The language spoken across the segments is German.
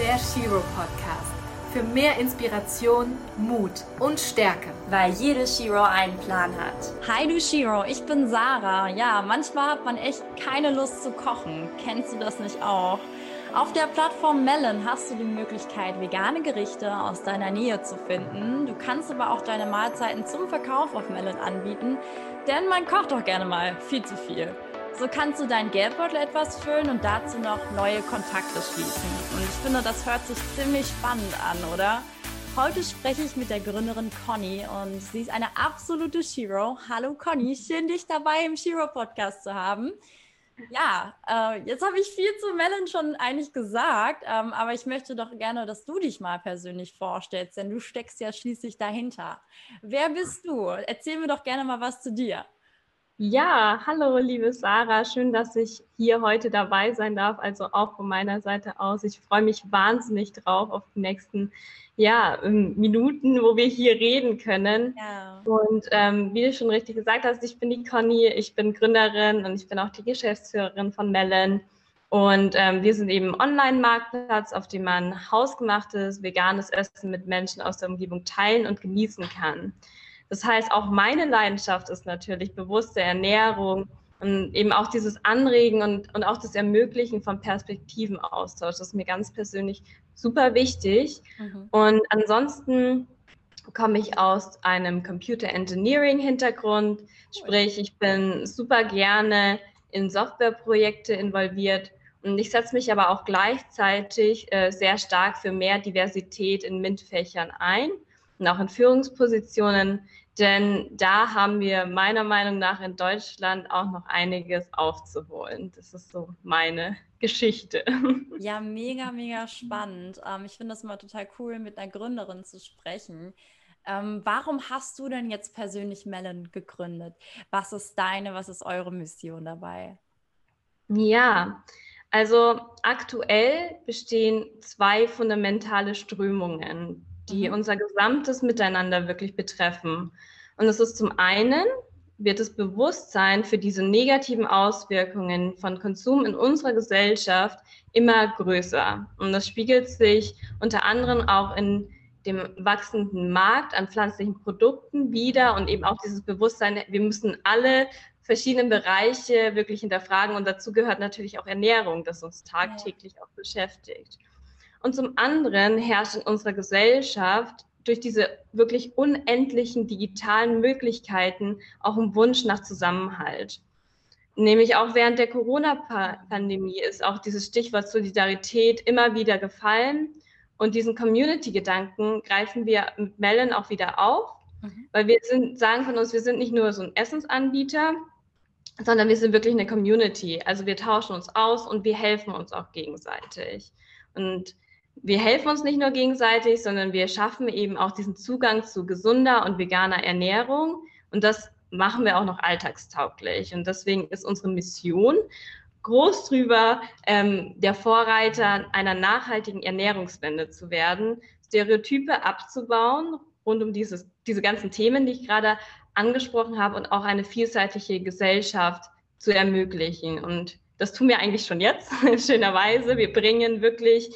der Shiro Podcast. Für mehr Inspiration, Mut und Stärke. Weil jede Shiro einen Plan hat. Hi du Shiro, ich bin Sarah. Ja, manchmal hat man echt keine Lust zu kochen. Kennst du das nicht auch? Auf der Plattform Melon hast du die Möglichkeit, vegane Gerichte aus deiner Nähe zu finden. Du kannst aber auch deine Mahlzeiten zum Verkauf auf Melon anbieten, denn man kocht doch gerne mal viel zu viel. So kannst du deinen Geldbeutel etwas füllen und dazu noch neue Kontakte schließen. Und ich finde, das hört sich ziemlich spannend an, oder? Heute spreche ich mit der Gründerin Conny und sie ist eine absolute Shiro. Hallo Conny, schön dich dabei im Shiro Podcast zu haben. Ja, äh, jetzt habe ich viel zu Melon schon eigentlich gesagt, ähm, aber ich möchte doch gerne, dass du dich mal persönlich vorstellst, denn du steckst ja schließlich dahinter. Wer bist du? Erzähl mir doch gerne mal was zu dir. Ja, hallo, liebe Sarah. Schön, dass ich hier heute dabei sein darf. Also auch von meiner Seite aus. Ich freue mich wahnsinnig drauf auf die nächsten ja, ähm, Minuten, wo wir hier reden können. Ja. Und ähm, wie du schon richtig gesagt hast, ich bin die Conny, ich bin Gründerin und ich bin auch die Geschäftsführerin von Melon. Und ähm, wir sind eben Online-Marktplatz, auf dem man hausgemachtes, veganes Essen mit Menschen aus der Umgebung teilen und genießen kann. Das heißt, auch meine Leidenschaft ist natürlich bewusste Ernährung und eben auch dieses Anregen und, und auch das Ermöglichen von Perspektivenaustausch. Das ist mir ganz persönlich super wichtig. Mhm. Und ansonsten komme ich aus einem Computer Engineering Hintergrund, sprich, ich bin super gerne in Softwareprojekte involviert und ich setze mich aber auch gleichzeitig äh, sehr stark für mehr Diversität in MINT-Fächern ein und auch in Führungspositionen. Denn da haben wir meiner Meinung nach in Deutschland auch noch einiges aufzuholen. Das ist so meine Geschichte. Ja, mega, mega spannend. Ähm, ich finde das immer total cool, mit einer Gründerin zu sprechen. Ähm, warum hast du denn jetzt persönlich Melon gegründet? Was ist deine, was ist eure Mission dabei? Ja, also aktuell bestehen zwei fundamentale Strömungen, die mhm. unser gesamtes Miteinander wirklich betreffen. Und es ist zum einen, wird das Bewusstsein für diese negativen Auswirkungen von Konsum in unserer Gesellschaft immer größer. Und das spiegelt sich unter anderem auch in dem wachsenden Markt an pflanzlichen Produkten wieder und eben auch dieses Bewusstsein, wir müssen alle verschiedenen Bereiche wirklich hinterfragen und dazu gehört natürlich auch Ernährung, das uns tagtäglich auch beschäftigt. Und zum anderen herrscht in unserer Gesellschaft durch diese wirklich unendlichen digitalen Möglichkeiten auch ein Wunsch nach Zusammenhalt. Nämlich auch während der Corona-Pandemie ist auch dieses Stichwort Solidarität immer wieder gefallen. Und diesen Community-Gedanken greifen wir mit Melon auch wieder auf, mhm. weil wir sind, sagen von uns, wir sind nicht nur so ein Essensanbieter, sondern wir sind wirklich eine Community. Also wir tauschen uns aus und wir helfen uns auch gegenseitig. Und wir helfen uns nicht nur gegenseitig, sondern wir schaffen eben auch diesen Zugang zu gesunder und veganer Ernährung. Und das machen wir auch noch alltagstauglich. Und deswegen ist unsere Mission groß drüber, ähm, der Vorreiter einer nachhaltigen Ernährungswende zu werden, Stereotype abzubauen rund um dieses, diese ganzen Themen, die ich gerade angesprochen habe und auch eine vielseitige Gesellschaft zu ermöglichen. Und das tun wir eigentlich schon jetzt, schönerweise. Wir bringen wirklich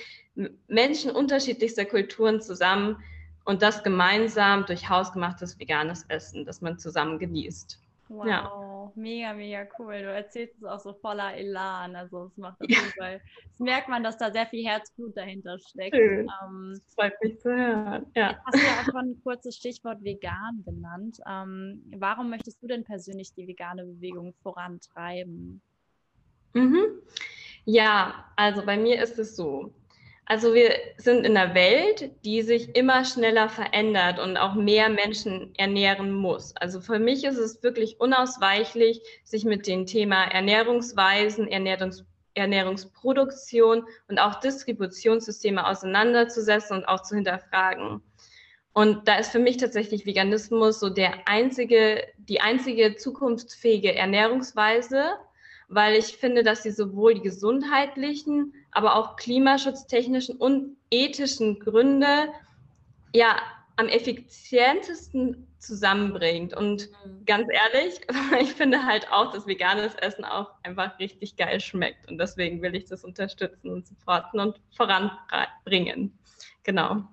Menschen unterschiedlichster Kulturen zusammen und das gemeinsam durch hausgemachtes veganes Essen, das man zusammen genießt. Wow, ja. mega, mega cool. Du erzählst es auch so voller Elan. Also es macht das ja. Fall. Das merkt man, dass da sehr viel Herzblut dahinter steckt. Schön. Ähm, das freut mich zu hören. Ja. Hast du ja auch schon ein kurzes Stichwort vegan genannt. Ähm, warum möchtest du denn persönlich die vegane Bewegung vorantreiben? Mhm. Ja, also bei mir ist es so. Also wir sind in einer Welt, die sich immer schneller verändert und auch mehr Menschen ernähren muss. Also für mich ist es wirklich unausweichlich, sich mit dem Thema Ernährungsweisen, Ernährungs Ernährungsproduktion und auch Distributionssysteme auseinanderzusetzen und auch zu hinterfragen. Und da ist für mich tatsächlich Veganismus so der einzige, die einzige zukunftsfähige Ernährungsweise, weil ich finde, dass sie sowohl die gesundheitlichen, aber auch klimaschutztechnischen und ethischen Gründe ja am effizientesten zusammenbringt. Und mhm. ganz ehrlich, ich finde halt auch, dass veganes Essen auch einfach richtig geil schmeckt. Und deswegen will ich das unterstützen und supporten und voranbringen. Genau.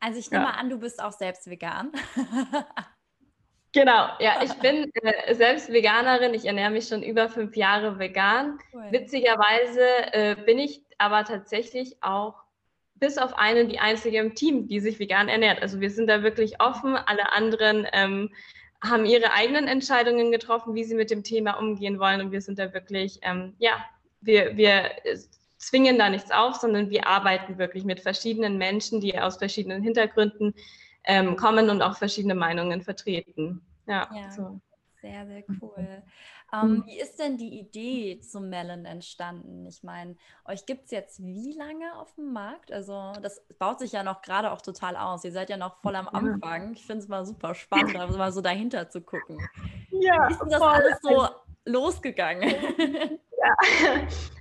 Also ich nehme ja. mal an, du bist auch selbst vegan. Genau, ja, ich bin äh, selbst Veganerin. Ich ernähre mich schon über fünf Jahre vegan. Cool. Witzigerweise äh, bin ich aber tatsächlich auch bis auf eine die einzige im Team, die sich vegan ernährt. Also wir sind da wirklich offen. Alle anderen ähm, haben ihre eigenen Entscheidungen getroffen, wie sie mit dem Thema umgehen wollen. Und wir sind da wirklich, ähm, ja, wir, wir zwingen da nichts auf, sondern wir arbeiten wirklich mit verschiedenen Menschen, die aus verschiedenen Hintergründen ähm, kommen und auch verschiedene Meinungen vertreten. Ja, ja so. sehr, sehr cool. Ähm, mhm. wie ist denn die Idee zum Melon entstanden? Ich meine, euch gibt es jetzt wie lange auf dem Markt? Also das baut sich ja noch gerade auch total aus. Ihr seid ja noch voll am Anfang. Ich finde es mal super spannend, mal so dahinter zu gucken. Ja, wie ist denn das alles so losgegangen? Ja,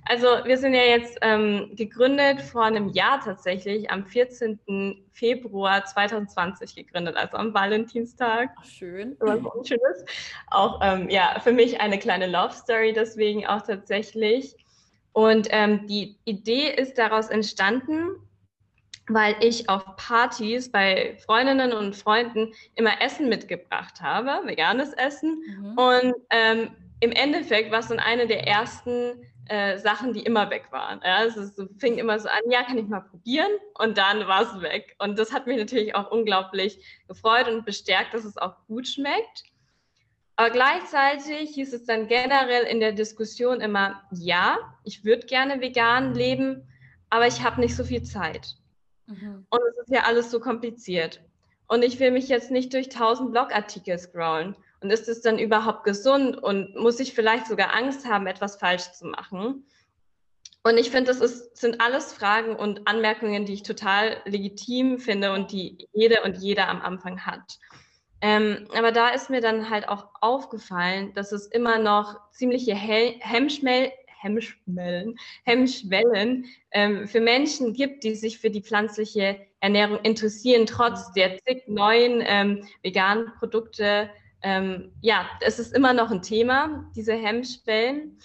also wir sind ja jetzt ähm, gegründet vor einem Jahr tatsächlich, am 14. Februar 2020 gegründet, also am Valentinstag. Schön. Was auch schönes. Auch ähm, ja, für mich eine kleine Love Story, deswegen auch tatsächlich. Und ähm, die Idee ist daraus entstanden, weil ich auf Partys bei Freundinnen und Freunden immer Essen mitgebracht habe, veganes Essen. Mhm. Und ähm, im Endeffekt war es dann eine der ersten äh, Sachen, die immer weg waren. Ja, es ist, fing immer so an, ja, kann ich mal probieren und dann war es weg. Und das hat mich natürlich auch unglaublich gefreut und bestärkt, dass es auch gut schmeckt. Aber gleichzeitig hieß es dann generell in der Diskussion immer, ja, ich würde gerne vegan leben, aber ich habe nicht so viel Zeit. Mhm. Und es ist ja alles so kompliziert. Und ich will mich jetzt nicht durch tausend Blogartikel scrollen. Und ist es dann überhaupt gesund und muss ich vielleicht sogar Angst haben, etwas falsch zu machen? Und ich finde, das ist, sind alles Fragen und Anmerkungen, die ich total legitim finde und die jede und jeder am Anfang hat. Ähm, aber da ist mir dann halt auch aufgefallen, dass es immer noch ziemliche Hemmschmel Hemmschwellen, Hemmschwellen ähm, für Menschen gibt, die sich für die pflanzliche Ernährung interessieren, trotz der zig neuen ähm, veganen Produkte, ähm, ja, es ist immer noch ein Thema, diese Hemmschwellen.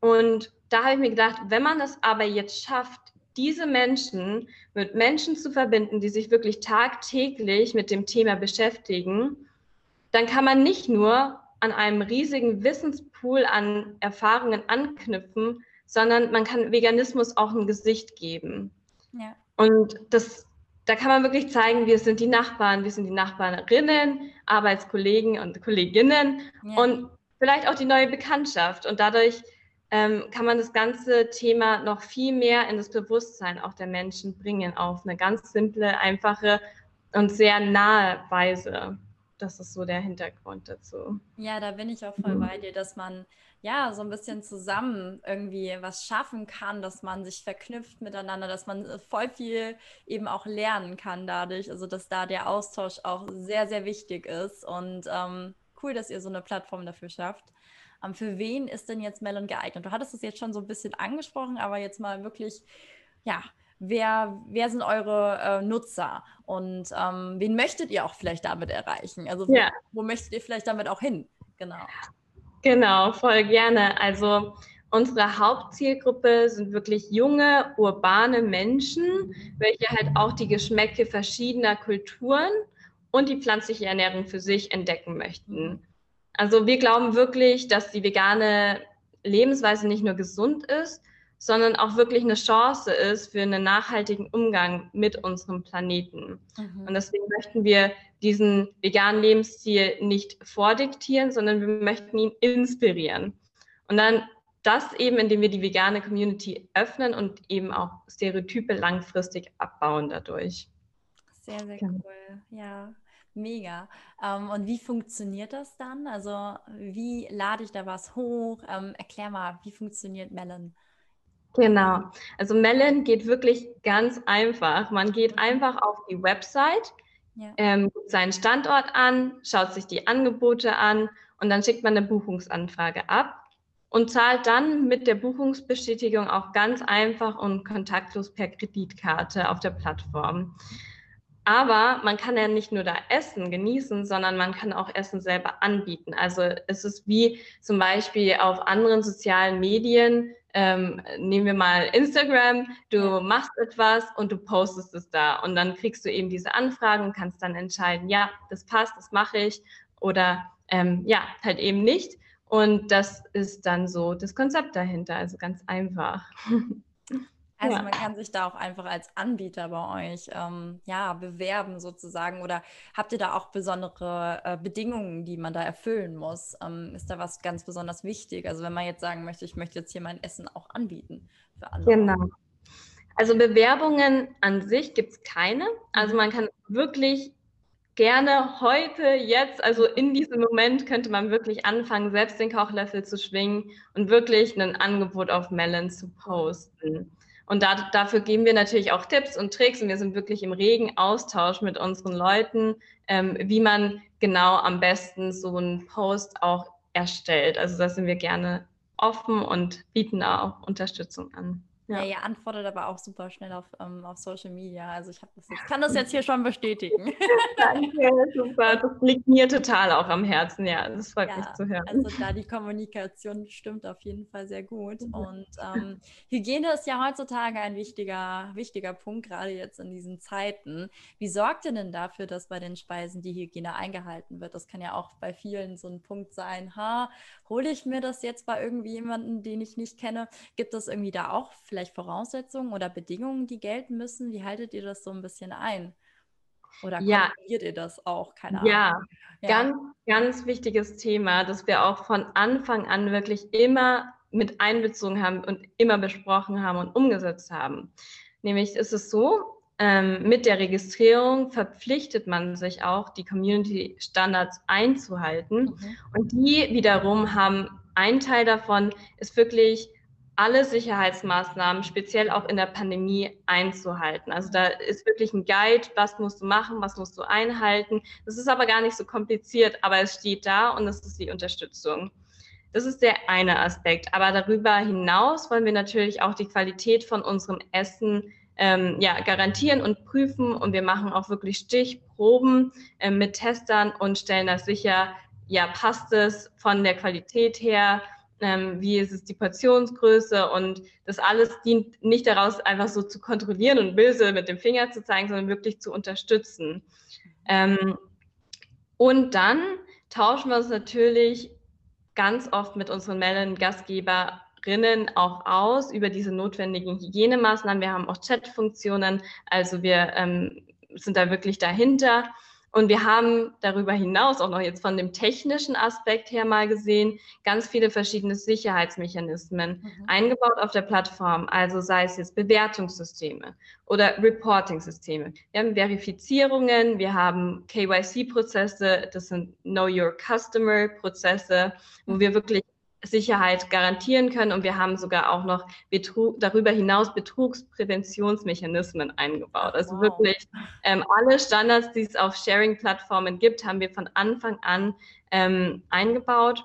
Und da habe ich mir gedacht, wenn man es aber jetzt schafft, diese Menschen mit Menschen zu verbinden, die sich wirklich tagtäglich mit dem Thema beschäftigen, dann kann man nicht nur an einem riesigen Wissenspool an Erfahrungen anknüpfen, sondern man kann Veganismus auch ein Gesicht geben. Ja. Und das da kann man wirklich zeigen, wir sind die Nachbarn, wir sind die Nachbarinnen, Arbeitskollegen und Kolleginnen ja. und vielleicht auch die neue Bekanntschaft. Und dadurch ähm, kann man das ganze Thema noch viel mehr in das Bewusstsein auch der Menschen bringen, auf eine ganz simple, einfache und sehr nahe Weise. Das ist so der Hintergrund dazu. Ja, da bin ich auch voll mhm. bei dir, dass man ja, so ein bisschen zusammen irgendwie was schaffen kann, dass man sich verknüpft miteinander, dass man äh, voll viel eben auch lernen kann dadurch. Also, dass da der Austausch auch sehr, sehr wichtig ist. Und ähm, cool, dass ihr so eine Plattform dafür schafft. Ähm, für wen ist denn jetzt Melon geeignet? Du hattest es jetzt schon so ein bisschen angesprochen, aber jetzt mal wirklich, ja, wer, wer sind eure äh, Nutzer und ähm, wen möchtet ihr auch vielleicht damit erreichen? Also, wo, ja. wo möchtet ihr vielleicht damit auch hin? Genau. Genau, voll gerne. Also unsere Hauptzielgruppe sind wirklich junge, urbane Menschen, welche halt auch die Geschmäcke verschiedener Kulturen und die pflanzliche Ernährung für sich entdecken möchten. Also wir glauben wirklich, dass die vegane Lebensweise nicht nur gesund ist, sondern auch wirklich eine Chance ist für einen nachhaltigen Umgang mit unserem Planeten. Mhm. Und deswegen möchten wir diesen veganen Lebensstil nicht vordiktieren, sondern wir möchten ihn inspirieren. Und dann das eben, indem wir die vegane Community öffnen und eben auch Stereotype langfristig abbauen dadurch. Sehr, sehr genau. cool. Ja, mega. Ähm, und wie funktioniert das dann? Also wie lade ich da was hoch? Ähm, erklär mal, wie funktioniert Melon? Genau. Also Melon geht wirklich ganz einfach. Man geht einfach auf die Website, ja. ähm, seinen Standort an, schaut sich die Angebote an und dann schickt man eine Buchungsanfrage ab und zahlt dann mit der Buchungsbestätigung auch ganz einfach und kontaktlos per Kreditkarte auf der Plattform. aber man kann ja nicht nur da Essen genießen, sondern man kann auch Essen selber anbieten. Also es ist wie zum Beispiel auf anderen sozialen Medien, ähm, nehmen wir mal Instagram, du machst etwas und du postest es da. Und dann kriegst du eben diese Anfragen und kannst dann entscheiden, ja, das passt, das mache ich. Oder ähm, ja, halt eben nicht. Und das ist dann so das Konzept dahinter, also ganz einfach. Also ja. man kann sich da auch einfach als Anbieter bei euch ähm, ja, bewerben sozusagen. Oder habt ihr da auch besondere äh, Bedingungen, die man da erfüllen muss? Ähm, ist da was ganz besonders wichtig? Also wenn man jetzt sagen möchte, ich möchte jetzt hier mein Essen auch anbieten für andere. Genau. Also Bewerbungen an sich gibt es keine. Also mhm. man kann wirklich gerne heute, jetzt, also in diesem Moment könnte man wirklich anfangen, selbst den Kochlöffel zu schwingen und wirklich ein Angebot auf Melon zu posten. Und da, dafür geben wir natürlich auch Tipps und Tricks und wir sind wirklich im regen Austausch mit unseren Leuten, ähm, wie man genau am besten so einen Post auch erstellt. Also da sind wir gerne offen und bieten da auch Unterstützung an. Ja. ja, ihr antwortet aber auch super schnell auf, ähm, auf Social Media. Also ich das jetzt, kann das jetzt hier schon bestätigen. Danke, super. Das liegt mir total auch am Herzen. Ja, das freut ja, mich zu hören. Also da die Kommunikation stimmt auf jeden Fall sehr gut. Und ähm, Hygiene ist ja heutzutage ein wichtiger, wichtiger Punkt, gerade jetzt in diesen Zeiten. Wie sorgt ihr denn dafür, dass bei den Speisen die Hygiene eingehalten wird? Das kann ja auch bei vielen so ein Punkt sein, ha, hole ich mir das jetzt bei irgendwie jemandem, den ich nicht kenne? Gibt es irgendwie da auch vielleicht Voraussetzungen oder Bedingungen, die gelten müssen? Wie haltet ihr das so ein bisschen ein? Oder ja. ihr das auch? Keine Ahnung. Ja, ja, ganz, ganz wichtiges Thema, das wir auch von Anfang an wirklich immer mit einbezogen haben und immer besprochen haben und umgesetzt haben. Nämlich ist es so, ähm, mit der Registrierung verpflichtet man sich auch, die Community-Standards einzuhalten. Mhm. Und die wiederum haben, ein Teil davon ist wirklich alle Sicherheitsmaßnahmen, speziell auch in der Pandemie, einzuhalten. Also da ist wirklich ein Guide, was musst du machen, was musst du einhalten. Das ist aber gar nicht so kompliziert, aber es steht da und es ist die Unterstützung. Das ist der eine Aspekt. Aber darüber hinaus wollen wir natürlich auch die Qualität von unserem Essen ähm, ja, garantieren und prüfen. Und wir machen auch wirklich Stichproben äh, mit Testern und stellen das sicher, ja, passt es von der Qualität her, ähm, wie ist es die Portionsgröße und das alles dient nicht daraus, einfach so zu kontrollieren und böse mit dem Finger zu zeigen, sondern wirklich zu unterstützen. Ähm, und dann tauschen wir uns natürlich ganz oft mit unseren Melon-Gastgeber Rinnen auch aus über diese notwendigen Hygienemaßnahmen. Wir haben auch Chatfunktionen, also wir ähm, sind da wirklich dahinter. Und wir haben darüber hinaus auch noch jetzt von dem technischen Aspekt her mal gesehen, ganz viele verschiedene Sicherheitsmechanismen mhm. eingebaut auf der Plattform. Also sei es jetzt Bewertungssysteme oder Reporting-Systeme. Wir haben Verifizierungen, wir haben KYC-Prozesse, das sind Know Your Customer-Prozesse, wo wir wirklich Sicherheit garantieren können. Und wir haben sogar auch noch Betrug, darüber hinaus Betrugspräventionsmechanismen eingebaut. Also wow. wirklich ähm, alle Standards, die es auf Sharing-Plattformen gibt, haben wir von Anfang an ähm, eingebaut.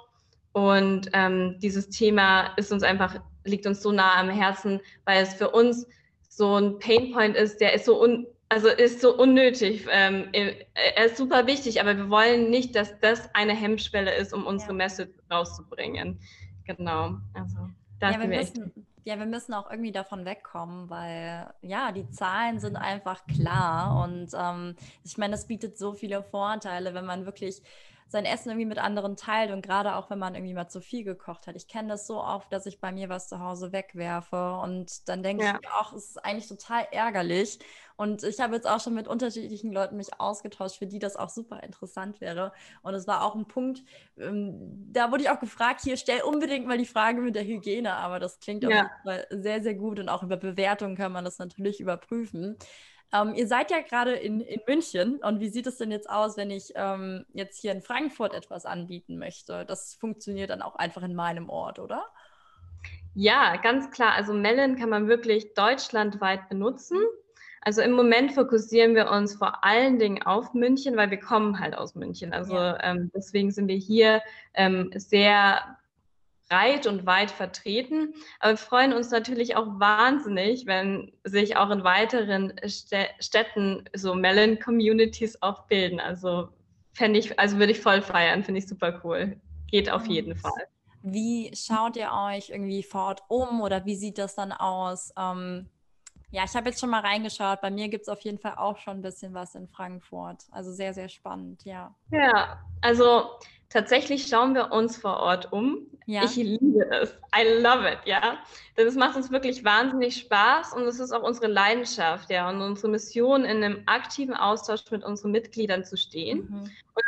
Und ähm, dieses Thema ist uns einfach, liegt uns so nah am Herzen, weil es für uns so ein Painpoint ist, der ist so un also ist so unnötig. Ähm, er ist super wichtig, aber wir wollen nicht, dass das eine Hemmschwelle ist, um unsere ja. Message rauszubringen. Genau. Also da ja, wir müssen, ja, wir müssen auch irgendwie davon wegkommen, weil ja, die Zahlen sind einfach klar und ähm, ich meine, das bietet so viele Vorteile, wenn man wirklich sein Essen irgendwie mit anderen teilt und gerade auch, wenn man irgendwie mal zu viel gekocht hat. Ich kenne das so oft, dass ich bei mir was zu Hause wegwerfe und dann denke ja. ich mir auch, es ist eigentlich total ärgerlich. Und ich habe jetzt auch schon mit unterschiedlichen Leuten mich ausgetauscht, für die das auch super interessant wäre. Und es war auch ein Punkt, ähm, da wurde ich auch gefragt, hier stell unbedingt mal die Frage mit der Hygiene, aber das klingt ja. auf jeden Fall sehr, sehr gut und auch über Bewertungen kann man das natürlich überprüfen. Ähm, ihr seid ja gerade in, in München und wie sieht es denn jetzt aus, wenn ich ähm, jetzt hier in Frankfurt etwas anbieten möchte? Das funktioniert dann auch einfach in meinem Ort, oder? Ja, ganz klar. Also Melon kann man wirklich deutschlandweit benutzen. Also im Moment fokussieren wir uns vor allen Dingen auf München, weil wir kommen halt aus München. Also ja. ähm, deswegen sind wir hier ähm, sehr breit und weit vertreten. Aber wir freuen uns natürlich auch wahnsinnig, wenn sich auch in weiteren Städten so Melon-Communities auch bilden. Also fände ich, also würde ich voll feiern, finde ich super cool. Geht auf jeden Fall. Wie schaut ihr euch irgendwie vor Ort um oder wie sieht das dann aus? Ähm, ja, ich habe jetzt schon mal reingeschaut. Bei mir gibt es auf jeden Fall auch schon ein bisschen was in Frankfurt. Also sehr, sehr spannend, ja. Ja, also tatsächlich schauen wir uns vor Ort um. Ja. Ich liebe es. I love it, ja. Denn es macht uns wirklich wahnsinnig Spaß und es ist auch unsere Leidenschaft, ja, und unsere Mission, in einem aktiven Austausch mit unseren Mitgliedern zu stehen mhm.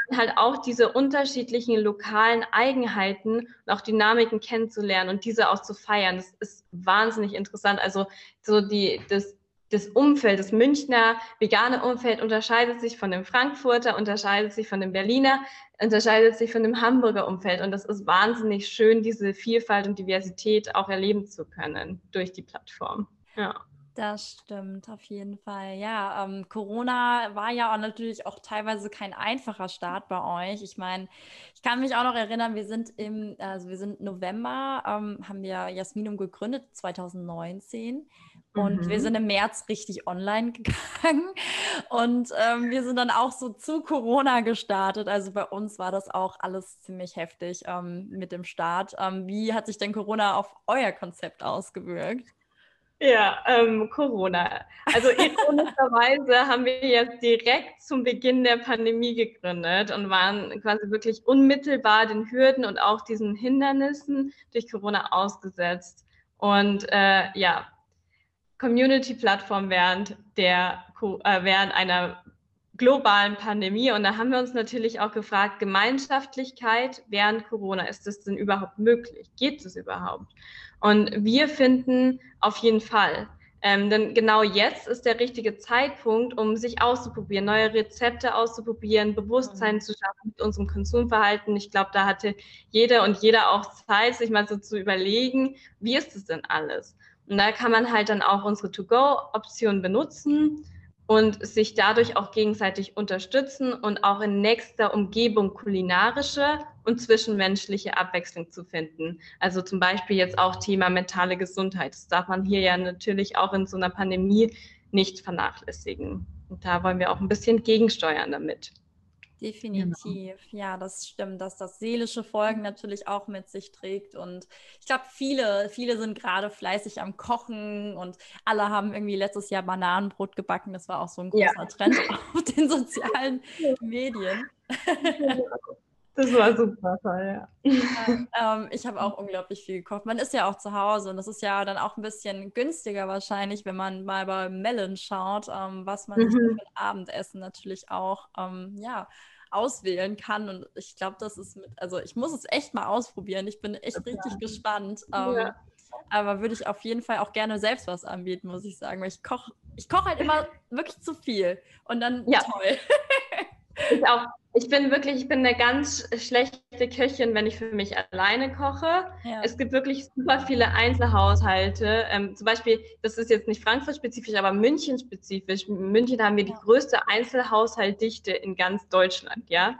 und halt auch diese unterschiedlichen lokalen Eigenheiten und auch Dynamiken kennenzulernen und diese auch zu feiern. Das ist wahnsinnig interessant. Also so die, das, das Umfeld, das Münchner vegane Umfeld unterscheidet sich von dem Frankfurter, unterscheidet sich von dem Berliner, unterscheidet sich von dem Hamburger Umfeld. Und das ist wahnsinnig schön, diese Vielfalt und Diversität auch erleben zu können durch die Plattform. Ja. Das stimmt, auf jeden Fall. Ja, ähm, Corona war ja auch natürlich auch teilweise kein einfacher Start bei euch. Ich meine, ich kann mich auch noch erinnern, wir sind im, also wir sind November, ähm, haben wir Jasminum gegründet, 2019. Und mhm. wir sind im März richtig online gegangen. Und ähm, wir sind dann auch so zu Corona gestartet. Also bei uns war das auch alles ziemlich heftig ähm, mit dem Start. Ähm, wie hat sich denn Corona auf euer Konzept ausgewirkt? Ja, ähm, Corona. Also ironischerweise haben wir jetzt direkt zum Beginn der Pandemie gegründet und waren quasi wirklich unmittelbar den Hürden und auch diesen Hindernissen durch Corona ausgesetzt. Und äh, ja, Community-Plattform während der äh, während einer globalen Pandemie. Und da haben wir uns natürlich auch gefragt, Gemeinschaftlichkeit während Corona, ist das denn überhaupt möglich? Geht es überhaupt? Und wir finden auf jeden Fall. Ähm, denn genau jetzt ist der richtige Zeitpunkt, um sich auszuprobieren, neue Rezepte auszuprobieren, Bewusstsein mhm. zu schaffen mit unserem Konsumverhalten. Ich glaube, da hatte jeder und jeder auch Zeit, sich mal so zu überlegen, wie ist es denn alles? Und da kann man halt dann auch unsere To-Go-Option benutzen und sich dadurch auch gegenseitig unterstützen und auch in nächster Umgebung kulinarische und zwischenmenschliche Abwechslung zu finden. Also zum Beispiel jetzt auch Thema mentale Gesundheit. Das darf man hier ja natürlich auch in so einer Pandemie nicht vernachlässigen. Und da wollen wir auch ein bisschen gegensteuern damit. Definitiv, genau. ja, das stimmt, dass das seelische Folgen natürlich auch mit sich trägt. Und ich glaube, viele, viele sind gerade fleißig am Kochen und alle haben irgendwie letztes Jahr Bananenbrot gebacken. Das war auch so ein großer ja. Trend auf den sozialen Medien. Das war super toll, ja. ja ähm, ich habe auch unglaublich viel gekocht. Man ist ja auch zu Hause und das ist ja dann auch ein bisschen günstiger wahrscheinlich, wenn man mal bei Melon schaut, ähm, was man mhm. für ein Abendessen natürlich auch ähm, ja, auswählen kann. Und ich glaube, das ist mit, also ich muss es echt mal ausprobieren. Ich bin echt richtig ja. gespannt. Ähm, ja. Aber würde ich auf jeden Fall auch gerne selbst was anbieten, muss ich sagen. Weil ich koche ich koch halt immer wirklich zu viel. Und dann ja. toll. Ich auch. Ich bin wirklich, ich bin eine ganz schlechte Köchin, wenn ich für mich alleine koche. Ja. Es gibt wirklich super viele Einzelhaushalte. Ähm, zum Beispiel, das ist jetzt nicht Frankfurt-spezifisch, aber München-spezifisch. In München haben wir die größte Einzelhaushaltdichte in ganz Deutschland, ja.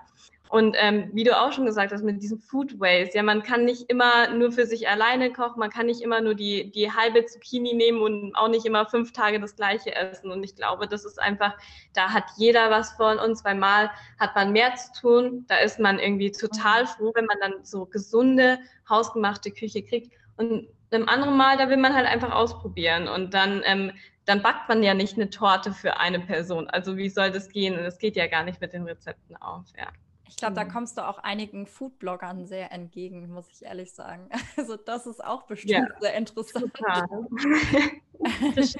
Und ähm, wie du auch schon gesagt hast, mit diesem Food Waste, ja, man kann nicht immer nur für sich alleine kochen, man kann nicht immer nur die, die halbe Zucchini nehmen und auch nicht immer fünf Tage das gleiche essen. Und ich glaube, das ist einfach, da hat jeder was von uns, weil mal hat man mehr zu tun, da ist man irgendwie total mhm. froh, wenn man dann so gesunde, hausgemachte Küche kriegt. Und einem anderen Mal, da will man halt einfach ausprobieren. Und dann, ähm, dann backt man ja nicht eine Torte für eine Person. Also wie soll das gehen? Und das geht ja gar nicht mit den Rezepten auf, ja. Ich glaube, da kommst du auch einigen Foodbloggern sehr entgegen, muss ich ehrlich sagen. Also das ist auch bestimmt ja, sehr interessant.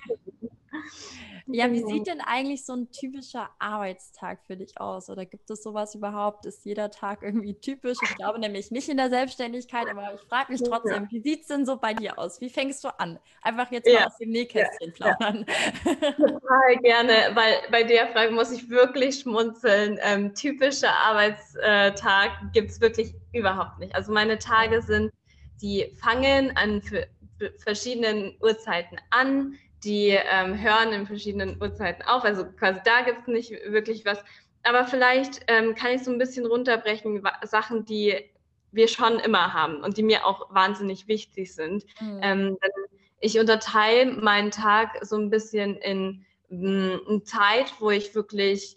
Ja, wie sieht denn eigentlich so ein typischer Arbeitstag für dich aus? Oder gibt es sowas überhaupt? Ist jeder Tag irgendwie typisch? Ich glaube nämlich nicht in der Selbstständigkeit, aber ich frage mich trotzdem, ja. wie sieht es denn so bei dir aus? Wie fängst du an? Einfach jetzt ja. mal aus dem Nähkästchen ja. plaudern. Total gerne, weil bei der Frage muss ich wirklich schmunzeln. Ähm, typischer Arbeitstag gibt es wirklich überhaupt nicht. Also meine Tage sind, die fangen an für verschiedenen Uhrzeiten an die ähm, hören in verschiedenen Uhrzeiten auf. Also quasi da gibt es nicht wirklich was. Aber vielleicht ähm, kann ich so ein bisschen runterbrechen, Sachen, die wir schon immer haben und die mir auch wahnsinnig wichtig sind. Mhm. Ähm, ich unterteile meinen Tag so ein bisschen in, in mm, Zeit, wo ich wirklich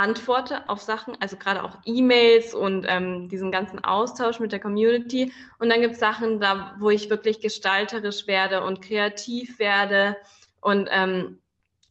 antworte auf Sachen, also gerade auch E-Mails und ähm, diesen ganzen Austausch mit der Community. Und dann gibt es Sachen, da, wo ich wirklich gestalterisch werde und kreativ werde und ähm,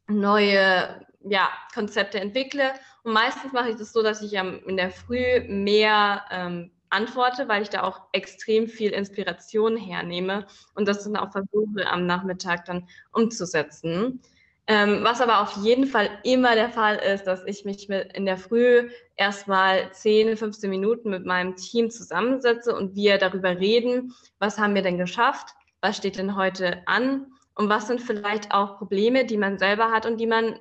neue ja, Konzepte entwickle. Und meistens mache ich das so, dass ich in der Früh mehr ähm, antworte, weil ich da auch extrem viel Inspiration hernehme und das dann auch versuche am Nachmittag dann umzusetzen. Ähm, was aber auf jeden Fall immer der Fall ist, dass ich mich mit in der Früh erstmal 10, 15 Minuten mit meinem Team zusammensetze und wir darüber reden, was haben wir denn geschafft, was steht denn heute an und was sind vielleicht auch Probleme, die man selber hat und die man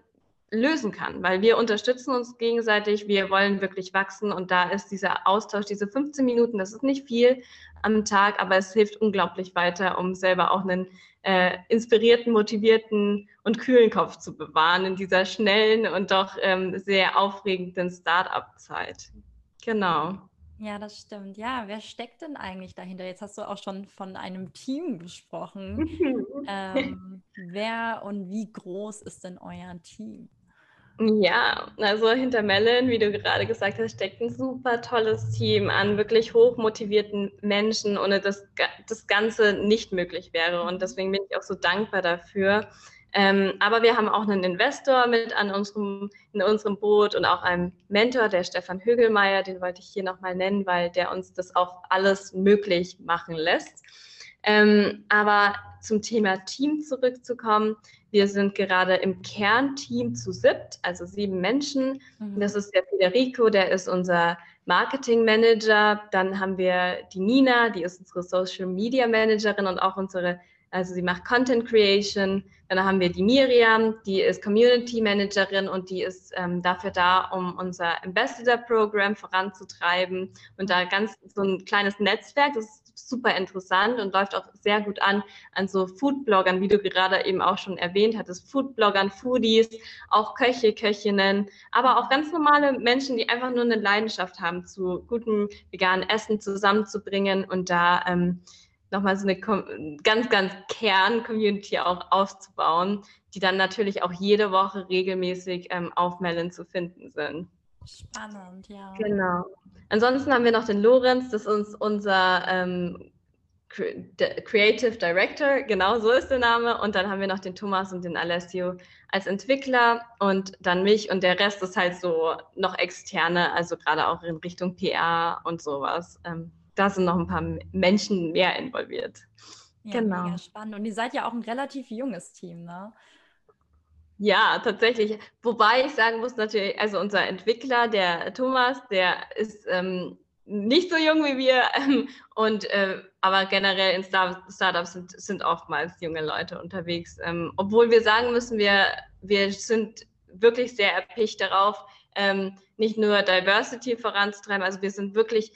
lösen kann, weil wir unterstützen uns gegenseitig, wir wollen wirklich wachsen und da ist dieser Austausch, diese 15 Minuten, das ist nicht viel am Tag, aber es hilft unglaublich weiter, um selber auch einen äh, inspirierten, motivierten und kühlen Kopf zu bewahren in dieser schnellen und doch ähm, sehr aufregenden Start-up-Zeit. Genau. Ja, das stimmt. Ja, wer steckt denn eigentlich dahinter? Jetzt hast du auch schon von einem Team gesprochen. ähm, wer und wie groß ist denn euer Team? Ja, also hinter Melon, wie du gerade gesagt hast, steckt ein super tolles Team an wirklich hochmotivierten Menschen, ohne das das Ganze nicht möglich wäre. Und deswegen bin ich auch so dankbar dafür. Ähm, aber wir haben auch einen Investor mit an unserem, in unserem Boot und auch einen Mentor, der Stefan Högelmeier, den wollte ich hier nochmal nennen, weil der uns das auch alles möglich machen lässt. Ähm, aber zum Thema Team zurückzukommen, wir sind gerade im Kernteam zu siebt, also sieben Menschen. Mhm. Das ist der Federico, der ist unser Marketing Manager. Dann haben wir die Nina, die ist unsere Social Media Managerin und auch unsere, also sie macht Content Creation. Dann haben wir die Miriam, die ist Community Managerin und die ist ähm, dafür da, um unser Ambassador Program voranzutreiben und da ganz so ein kleines Netzwerk, das ist super interessant und läuft auch sehr gut an an so Foodbloggern, wie du gerade eben auch schon erwähnt hattest, Foodbloggern, Foodies, auch Köche, Köchinnen, aber auch ganz normale Menschen, die einfach nur eine Leidenschaft haben, zu gutem veganen Essen zusammenzubringen und da ähm, nochmal so eine ganz, ganz Kern-Community auch aufzubauen, die dann natürlich auch jede Woche regelmäßig ähm, auf Melon zu finden sind. Spannend, ja. Genau. Ansonsten haben wir noch den Lorenz, das ist unser ähm, Creative Director, genau so ist der Name. Und dann haben wir noch den Thomas und den Alessio als Entwickler und dann mich und der Rest ist halt so noch externe, also gerade auch in Richtung PR und sowas. Ähm, da sind noch ein paar Menschen mehr involviert. Ja, genau. spannend. Und ihr seid ja auch ein relativ junges Team, ne? Ja, tatsächlich. Wobei ich sagen muss, natürlich, also unser Entwickler, der Thomas, der ist ähm, nicht so jung wie wir. Ähm, und äh, aber generell in Star Startups sind, sind oftmals junge Leute unterwegs. Ähm, obwohl wir sagen müssen, wir, wir sind wirklich sehr erpicht darauf, ähm, nicht nur Diversity voranzutreiben, also wir sind wirklich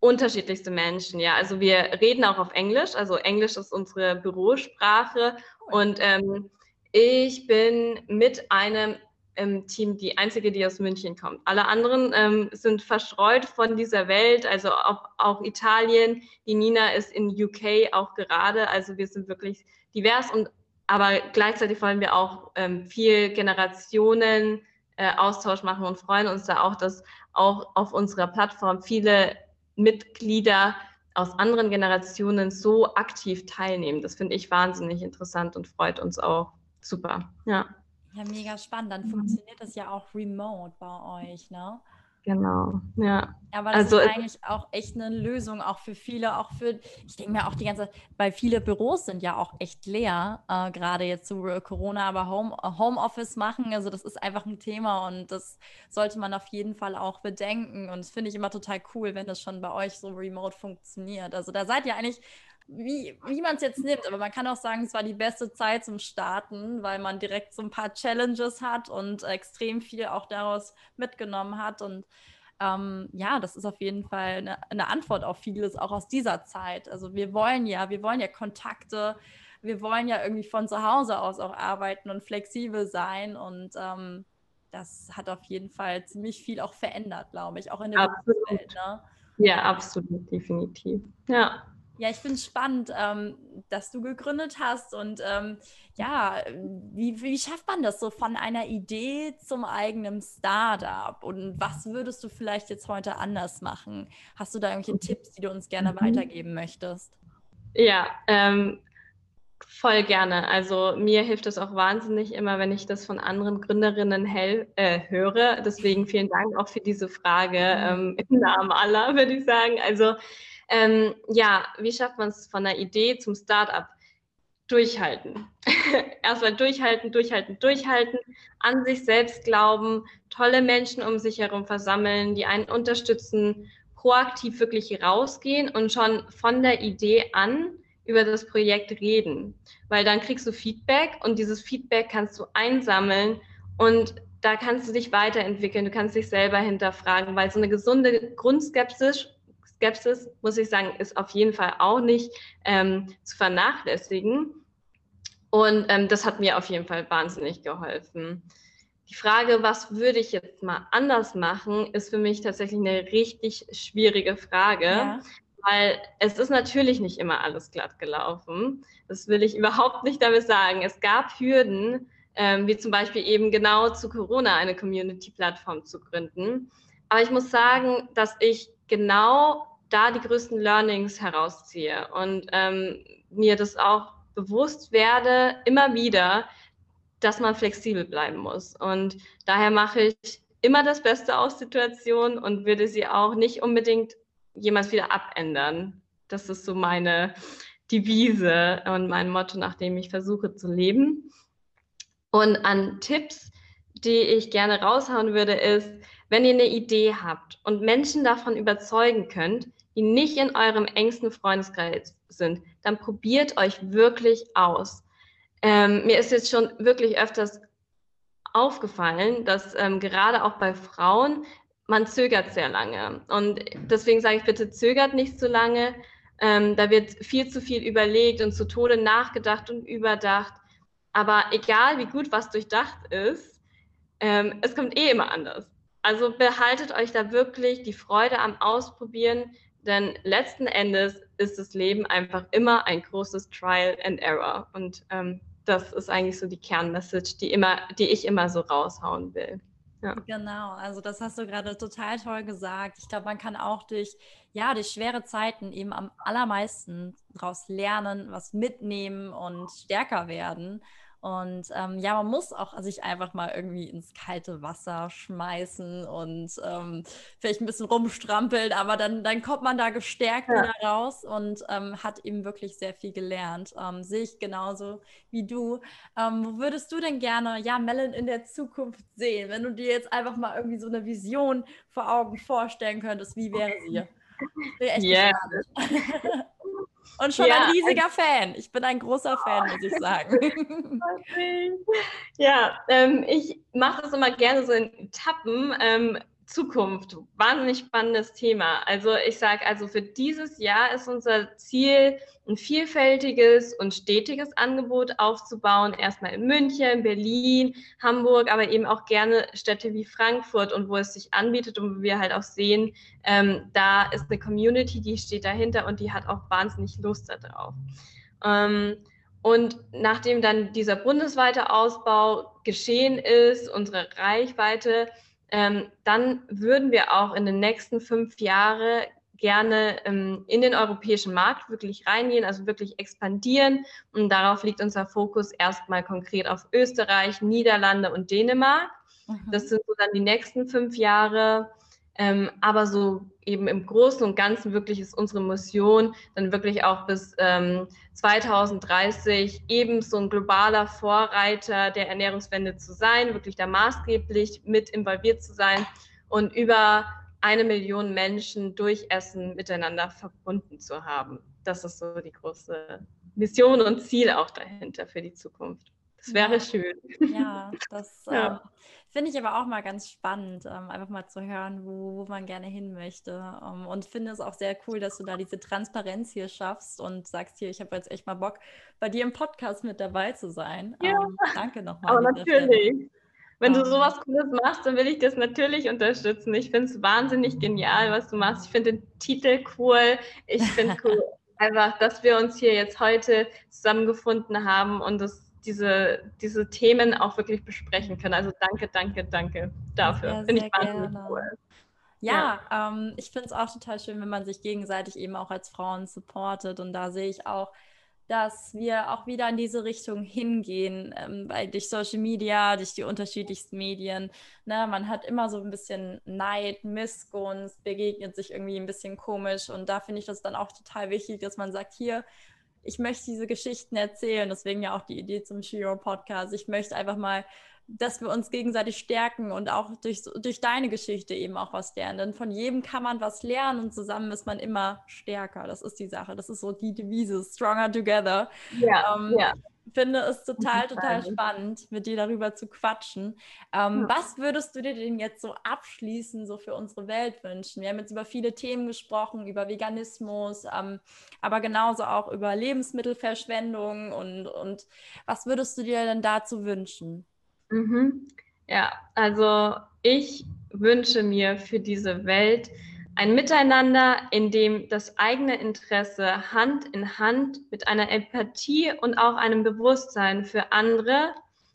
unterschiedlichste Menschen, ja. Also wir reden auch auf Englisch, also Englisch ist unsere Bürosprache und ähm, ich bin mit einem im Team die einzige, die aus München kommt. Alle anderen ähm, sind verstreut von dieser Welt, also auch, auch, Italien. Die Nina ist in UK auch gerade. Also wir sind wirklich divers und aber gleichzeitig wollen wir auch ähm, viel Generationen äh, Austausch machen und freuen uns da auch, dass auch auf unserer Plattform viele Mitglieder aus anderen Generationen so aktiv teilnehmen. Das finde ich wahnsinnig interessant und freut uns auch super. Ja. Ja, mega spannend. Dann mhm. funktioniert das ja auch remote bei euch, ne? Genau, ja. Aber das also, ist eigentlich auch echt eine Lösung, auch für viele, auch für, ich denke mir auch die ganze, weil viele Büros sind ja auch echt leer, äh, gerade jetzt zu Corona, aber Home, äh, Homeoffice machen, also das ist einfach ein Thema und das sollte man auf jeden Fall auch bedenken und das finde ich immer total cool, wenn das schon bei euch so remote funktioniert. Also da seid ihr eigentlich wie, wie man es jetzt nimmt, aber man kann auch sagen, es war die beste Zeit zum Starten, weil man direkt so ein paar Challenges hat und extrem viel auch daraus mitgenommen hat. Und ähm, ja, das ist auf jeden Fall eine, eine, Antwort auf vieles, auch aus dieser Zeit. Also wir wollen ja, wir wollen ja Kontakte, wir wollen ja irgendwie von zu Hause aus auch arbeiten und flexibel sein. Und ähm, das hat auf jeden Fall ziemlich viel auch verändert, glaube ich, auch in der Welt. Ne? Ja, absolut, definitiv. Ja. Ja, ich finde es spannend, ähm, dass du gegründet hast und ähm, ja, wie, wie schafft man das so von einer Idee zum eigenen Startup und was würdest du vielleicht jetzt heute anders machen? Hast du da irgendwelche Tipps, die du uns gerne mhm. weitergeben möchtest? Ja, ähm, voll gerne. Also mir hilft es auch wahnsinnig immer, wenn ich das von anderen Gründerinnen äh, höre. Deswegen vielen Dank auch für diese Frage mhm. ähm, im Namen aller, würde ich sagen. Also ähm, ja, wie schafft man es von der Idee zum Startup? Durchhalten. Erstmal durchhalten, durchhalten, durchhalten, an sich selbst glauben, tolle Menschen um sich herum versammeln, die einen unterstützen, proaktiv wirklich rausgehen und schon von der Idee an über das Projekt reden, weil dann kriegst du Feedback und dieses Feedback kannst du einsammeln und da kannst du dich weiterentwickeln, du kannst dich selber hinterfragen, weil so eine gesunde Grundskepsis Skepsis, muss ich sagen, ist auf jeden Fall auch nicht ähm, zu vernachlässigen. Und ähm, das hat mir auf jeden Fall wahnsinnig geholfen. Die Frage, was würde ich jetzt mal anders machen, ist für mich tatsächlich eine richtig schwierige Frage, ja. weil es ist natürlich nicht immer alles glatt gelaufen. Das will ich überhaupt nicht damit sagen. Es gab Hürden, ähm, wie zum Beispiel eben genau zu Corona eine Community-Plattform zu gründen. Aber ich muss sagen, dass ich genau da die größten Learnings herausziehe und ähm, mir das auch bewusst werde, immer wieder, dass man flexibel bleiben muss. Und daher mache ich immer das Beste aus Situationen und würde sie auch nicht unbedingt jemals wieder abändern. Das ist so meine Devise und mein Motto, nach dem ich versuche zu leben. Und an Tipps, die ich gerne raushauen würde, ist, wenn ihr eine Idee habt und Menschen davon überzeugen könnt, die nicht in eurem engsten Freundeskreis sind, dann probiert euch wirklich aus. Ähm, mir ist jetzt schon wirklich öfters aufgefallen, dass ähm, gerade auch bei Frauen man zögert sehr lange. Und deswegen sage ich bitte, zögert nicht zu lange. Ähm, da wird viel zu viel überlegt und zu Tode nachgedacht und überdacht. Aber egal wie gut was durchdacht ist, ähm, es kommt eh immer anders. Also behaltet euch da wirklich die Freude am Ausprobieren, denn letzten Endes ist das Leben einfach immer ein großes Trial and Error. Und ähm, das ist eigentlich so die Kernmessage, die, immer, die ich immer so raushauen will. Ja. Genau, also das hast du gerade total toll gesagt. Ich glaube, man kann auch durch, ja, durch schwere Zeiten eben am allermeisten daraus lernen, was mitnehmen und stärker werden. Und ähm, ja, man muss auch sich einfach mal irgendwie ins kalte Wasser schmeißen und ähm, vielleicht ein bisschen rumstrampeln, aber dann, dann kommt man da gestärkt ja. wieder raus und ähm, hat eben wirklich sehr viel gelernt. Ähm, sehe ich genauso wie du. Ähm, wo würdest du denn gerne, ja, Melon in der Zukunft sehen, wenn du dir jetzt einfach mal irgendwie so eine Vision vor Augen vorstellen könntest, wie wäre sie? Bin echt yeah. Und schon ja, ein riesiger Fan. Ich bin ein großer Fan, muss ich sagen. ja, ähm, ich mache das immer gerne so in Etappen. Ähm, Zukunft, wahnsinnig spannendes Thema. Also ich sage, also für dieses Jahr ist unser Ziel, ein vielfältiges und stetiges Angebot aufzubauen. Erstmal in München, Berlin, Hamburg, aber eben auch gerne Städte wie Frankfurt und wo es sich anbietet und wo wir halt auch sehen, ähm, da ist eine Community, die steht dahinter und die hat auch wahnsinnig Lust darauf. Ähm, und nachdem dann dieser bundesweite Ausbau geschehen ist, unsere Reichweite ähm, dann würden wir auch in den nächsten fünf Jahren gerne ähm, in den europäischen Markt wirklich reingehen, also wirklich expandieren. Und darauf liegt unser Fokus erstmal konkret auf Österreich, Niederlande und Dänemark. Mhm. Das sind so dann die nächsten fünf Jahre. Ähm, aber so eben im Großen und Ganzen wirklich ist unsere Mission dann wirklich auch bis ähm, 2030 eben so ein globaler Vorreiter der Ernährungswende zu sein, wirklich da maßgeblich mit involviert zu sein und über eine Million Menschen durch Essen miteinander verbunden zu haben. Das ist so die große Mission und Ziel auch dahinter für die Zukunft. Das wäre ja. schön. Ja, das ja. Ähm, finde ich aber auch mal ganz spannend, ähm, einfach mal zu hören, wo, wo man gerne hin möchte. Ähm, und finde es auch sehr cool, dass du da diese Transparenz hier schaffst und sagst hier, ich habe jetzt echt mal Bock, bei dir im Podcast mit dabei zu sein. Ja. Ähm, danke nochmal. Aber natürlich. Wenn du sowas Cooles machst, dann will ich das natürlich unterstützen. Ich finde es wahnsinnig genial, was du machst. Ich finde den Titel cool. Ich finde cool einfach, dass wir uns hier jetzt heute zusammengefunden haben und das, diese, diese Themen auch wirklich besprechen können. Also danke, danke, danke dafür. Finde ich wahnsinnig cool. Ja, ja. Ähm, ich finde es auch total schön, wenn man sich gegenseitig eben auch als Frauen supportet. Und da sehe ich auch, dass wir auch wieder in diese Richtung hingehen, ähm, weil durch Social Media, durch die unterschiedlichsten Medien, ne, man hat immer so ein bisschen Neid, Missgunst, begegnet sich irgendwie ein bisschen komisch. Und da finde ich das dann auch total wichtig, dass man sagt, hier, ich möchte diese Geschichten erzählen. Deswegen ja auch die Idee zum Shiro Podcast. Ich möchte einfach mal dass wir uns gegenseitig stärken und auch durch, durch deine Geschichte eben auch was lernen. Denn von jedem kann man was lernen und zusammen ist man immer stärker. Das ist die Sache. Das ist so die Devise, stronger together. Ja, ähm, ja. Finde es total, total spannend, mit dir darüber zu quatschen. Ähm, ja. Was würdest du dir denn jetzt so abschließend so für unsere Welt wünschen? Wir haben jetzt über viele Themen gesprochen, über Veganismus, ähm, aber genauso auch über Lebensmittelverschwendung und, und was würdest du dir denn dazu wünschen? Mhm. Ja, also ich wünsche mir für diese Welt ein Miteinander, in dem das eigene Interesse Hand in Hand mit einer Empathie und auch einem Bewusstsein für andere,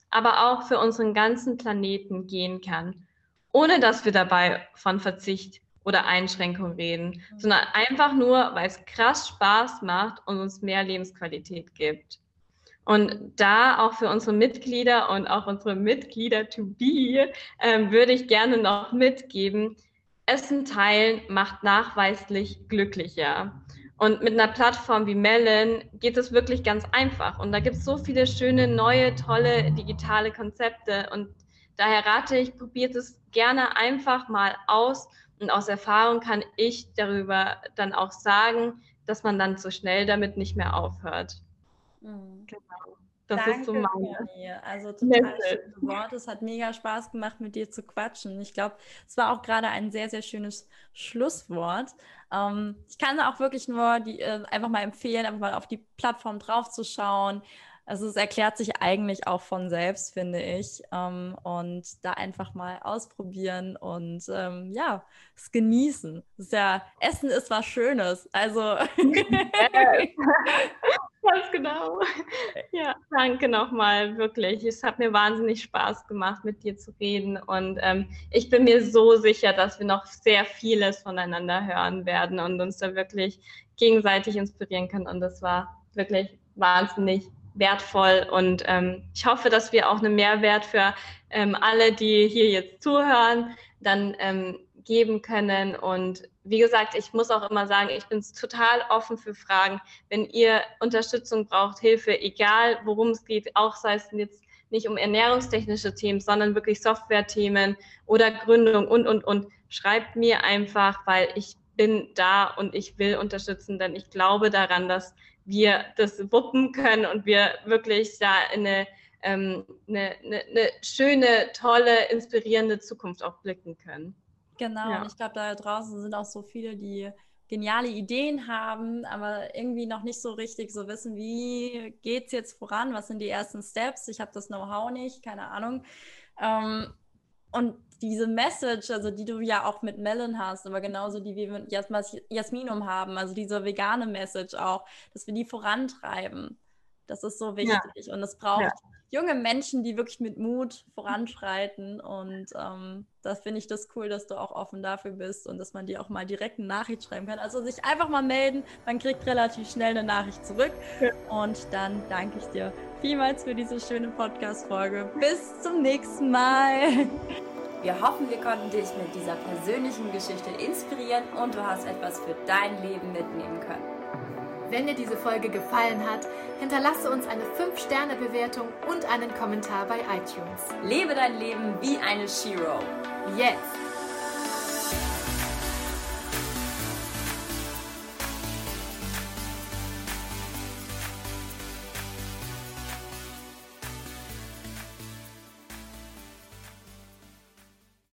aber auch für unseren ganzen Planeten gehen kann, ohne dass wir dabei von Verzicht oder Einschränkung reden, sondern einfach nur, weil es krass Spaß macht und uns mehr Lebensqualität gibt. Und da auch für unsere Mitglieder und auch unsere Mitglieder to be ähm, würde ich gerne noch mitgeben, Essen teilen macht nachweislich glücklicher. Und mit einer Plattform wie Melon geht es wirklich ganz einfach. Und da gibt es so viele schöne, neue, tolle digitale Konzepte. Und daher rate ich, probiert es gerne einfach mal aus. Und aus Erfahrung kann ich darüber dann auch sagen, dass man dann so schnell damit nicht mehr aufhört. Mhm. Genau. Das Danke, ist so meine. Also total schöne Worte. Es hat mega Spaß gemacht, mit dir zu quatschen. Ich glaube, es war auch gerade ein sehr, sehr schönes Schlusswort. Ähm, ich kann auch wirklich nur die, äh, einfach mal empfehlen, einfach mal auf die Plattform draufzuschauen. Also es erklärt sich eigentlich auch von selbst, finde ich. Ähm, und da einfach mal ausprobieren und ähm, ja, es genießen. Das ist ja, Essen ist was Schönes. Also. Ganz genau. Ja, danke nochmal, wirklich. Es hat mir wahnsinnig Spaß gemacht, mit dir zu reden. Und ähm, ich bin mir so sicher, dass wir noch sehr vieles voneinander hören werden und uns da wirklich gegenseitig inspirieren können. Und das war wirklich wahnsinnig wertvoll und ähm, ich hoffe, dass wir auch einen Mehrwert für ähm, alle, die hier jetzt zuhören, dann ähm, geben können. Und wie gesagt, ich muss auch immer sagen, ich bin total offen für Fragen. Wenn ihr Unterstützung braucht, Hilfe, egal worum es geht, auch sei es jetzt nicht um ernährungstechnische Themen, sondern wirklich Software-Themen oder Gründung und, und, und, schreibt mir einfach, weil ich bin da und ich will unterstützen, denn ich glaube daran, dass wir das wuppen können und wir wirklich da in eine, ähm, eine, eine, eine schöne, tolle, inspirierende Zukunft auch blicken können. Genau, ja. und ich glaube, da draußen sind auch so viele, die geniale Ideen haben, aber irgendwie noch nicht so richtig so wissen, wie geht es jetzt voran, was sind die ersten Steps. Ich habe das Know-how nicht, keine Ahnung. Ähm, und diese Message, also die du ja auch mit Melon hast, aber genauso die wir mit Jasminum haben, also diese vegane Message auch, dass wir die vorantreiben. Das ist so wichtig. Ja. Und es braucht ja. Junge Menschen, die wirklich mit Mut voranschreiten. Und ähm, da finde ich das cool, dass du auch offen dafür bist und dass man dir auch mal direkt eine Nachricht schreiben kann. Also sich einfach mal melden. Man kriegt relativ schnell eine Nachricht zurück. Ja. Und dann danke ich dir vielmals für diese schöne Podcast-Folge. Bis zum nächsten Mal. Wir hoffen, wir konnten dich mit dieser persönlichen Geschichte inspirieren und du hast etwas für dein Leben mitnehmen können. Wenn dir diese Folge gefallen hat, hinterlasse uns eine 5-Sterne-Bewertung und einen Kommentar bei iTunes. Lebe dein Leben wie eine Shiro. Jetzt!